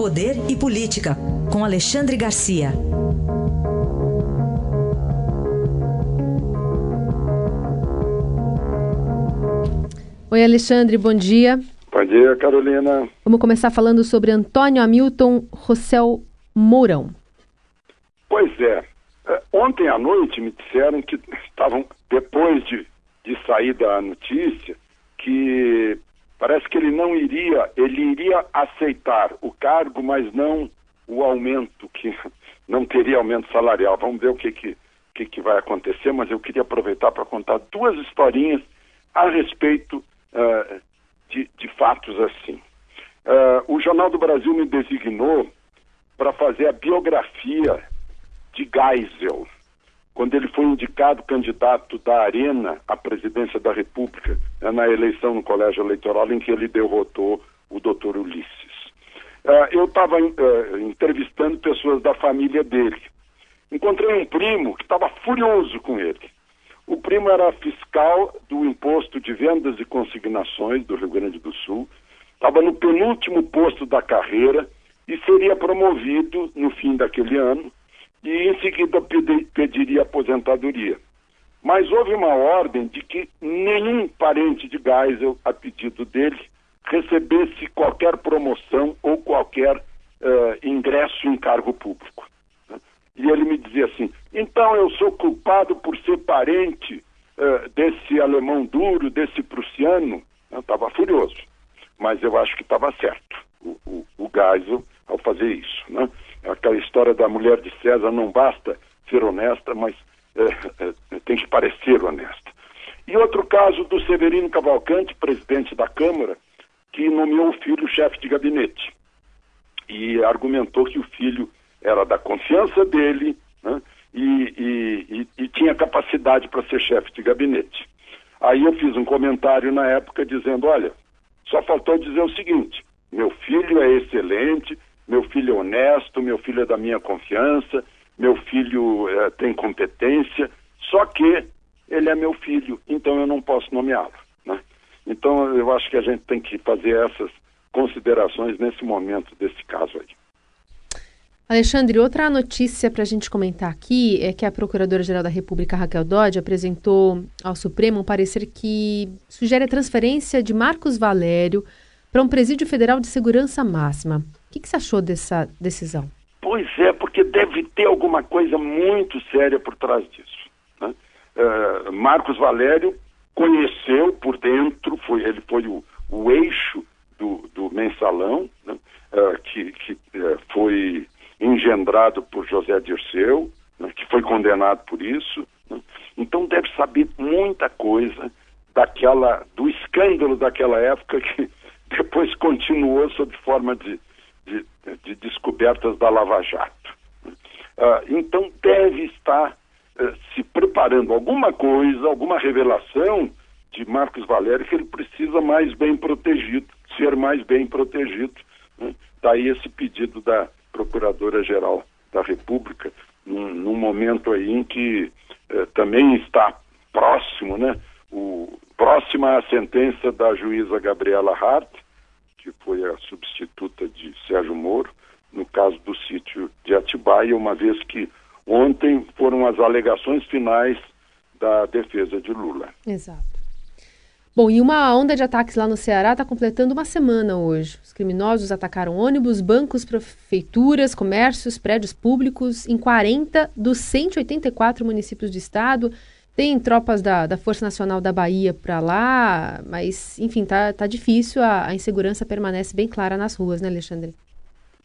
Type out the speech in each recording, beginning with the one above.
Poder e Política, com Alexandre Garcia. Oi, Alexandre, bom dia. Bom dia, Carolina. Vamos começar falando sobre Antônio Hamilton Rossel Mourão. Pois é. é. Ontem à noite me disseram que estavam, depois de, de sair da notícia, que parece que ele não iria, ele iria aceitar o cargo, mas não o aumento, que não teria aumento salarial. Vamos ver o que, que, que, que vai acontecer, mas eu queria aproveitar para contar duas historinhas a respeito uh, de, de, fatos assim. Uh, o Jornal do Brasil me designou para fazer a biografia de Geisel, quando ele foi indicado candidato da Arena à presidência da República, na eleição no colégio eleitoral em que ele derrotou o doutor Ulisses. Uh, eu estava uh, entrevistando pessoas da família dele. Encontrei um primo que estava furioso com ele. O primo era fiscal do imposto de vendas e consignações do Rio Grande do Sul, estava no penúltimo posto da carreira e seria promovido no fim daquele ano e em seguida pediria aposentadoria. Mas houve uma ordem de que nenhum parente de Geisel, a pedido dele, recebesse qualquer promoção ou qualquer uh, ingresso em cargo público. E ele me dizia assim: então eu sou culpado por ser parente uh, desse alemão duro, desse prussiano? Eu estava furioso, mas eu acho que estava certo, o, o, o Geisel, ao fazer isso. Né? Aquela história da mulher de César não basta ser honesta, mas tem que parecer honesta. E outro caso do Severino Cavalcante, presidente da Câmara, que nomeou o filho chefe de gabinete. E argumentou que o filho era da confiança dele né, e, e, e, e tinha capacidade para ser chefe de gabinete. Aí eu fiz um comentário na época dizendo: olha, só faltou dizer o seguinte: meu filho é excelente, meu filho é honesto, meu filho é da minha confiança, meu filho é, tem competência, só que ele é meu filho, então eu não posso nomeá-lo. Né? Então eu acho que a gente tem que fazer essas considerações nesse momento desse caso aí. Alexandre, outra notícia para a gente comentar aqui é que a Procuradora-Geral da República, Raquel Dodge, apresentou ao Supremo um parecer que sugere a transferência de Marcos Valério para um presídio federal de segurança máxima. O que, que você achou dessa decisão? Pois é, porque deve ter alguma coisa muito séria por trás disso. Né? Uh, Marcos Valério conheceu por dentro, foi, ele foi o, o eixo do, do mensalão, né? uh, que, que uh, foi engendrado por José Dirceu, né? que foi condenado por isso. Né? Então deve saber muita coisa daquela, do escândalo daquela época que depois continuou sob forma de de, de descobertas da Lava Jato. Uh, então deve estar uh, se preparando alguma coisa, alguma revelação de Marcos Valério que ele precisa mais bem protegido, ser mais bem protegido. Né? Daí esse pedido da Procuradora-Geral da República, num, num, momento aí em que uh, também está próximo, né? O, próxima à sentença da juíza Gabriela Hart, que foi a substituta de Sérgio Moro, no caso do sítio de Atibaia, uma vez que ontem foram as alegações finais da defesa de Lula. Exato. Bom, e uma onda de ataques lá no Ceará está completando uma semana hoje. Os criminosos atacaram ônibus, bancos, prefeituras, comércios, prédios públicos em 40 dos 184 municípios do estado. Tem tropas da, da Força Nacional da Bahia para lá, mas, enfim, tá, tá difícil, a, a insegurança permanece bem clara nas ruas, né, Alexandre?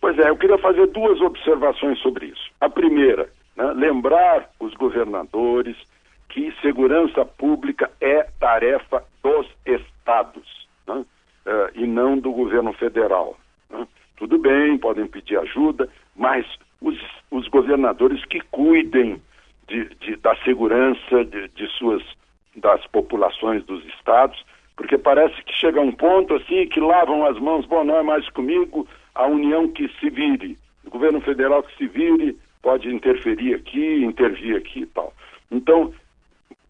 Pois é, eu queria fazer duas observações sobre isso. A primeira, né, lembrar os governadores que segurança pública é tarefa dos estados né, uh, e não do governo federal. Né? Tudo bem, podem pedir ajuda, mas os, os governadores que cuidem de, de, da segurança de, de, suas das populações dos estados, porque parece que chega um ponto assim que lavam as mãos, bom, não é mais comigo, a União que se vire, o governo federal que se vire, pode interferir aqui, intervir aqui e tal. Então,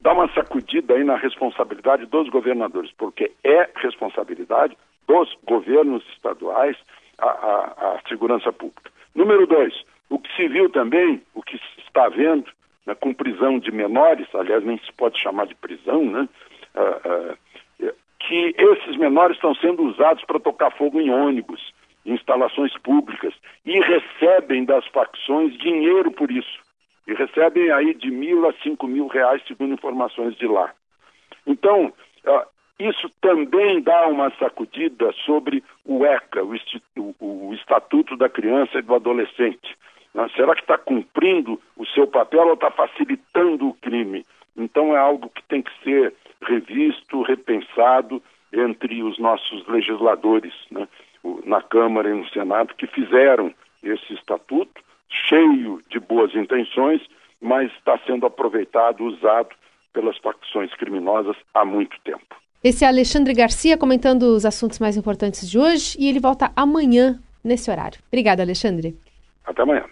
dá uma sacudida aí na responsabilidade dos governadores, porque é responsabilidade dos governos estaduais a, a, a segurança pública. Número dois, o que se viu também, o que se está vendo, né, com prisão de menores, aliás, nem se pode chamar de prisão, né? Uh, uh, que esses menores estão sendo usados para tocar fogo em ônibus, em instalações públicas, e recebem das facções dinheiro por isso. E recebem aí de mil a cinco mil reais, segundo informações de lá. Então, uh, isso também dá uma sacudida sobre o ECA, o, o Estatuto da Criança e do Adolescente. Né? Será que está cumprindo o seu papel ou está facilitando o crime? Então é algo que tem que ser revisto, repensado entre os nossos legisladores, né? na Câmara e no Senado, que fizeram esse estatuto, cheio de boas intenções, mas está sendo aproveitado, usado pelas facções criminosas há muito tempo. Esse é Alexandre Garcia comentando os assuntos mais importantes de hoje e ele volta amanhã nesse horário. Obrigada, Alexandre. Até amanhã.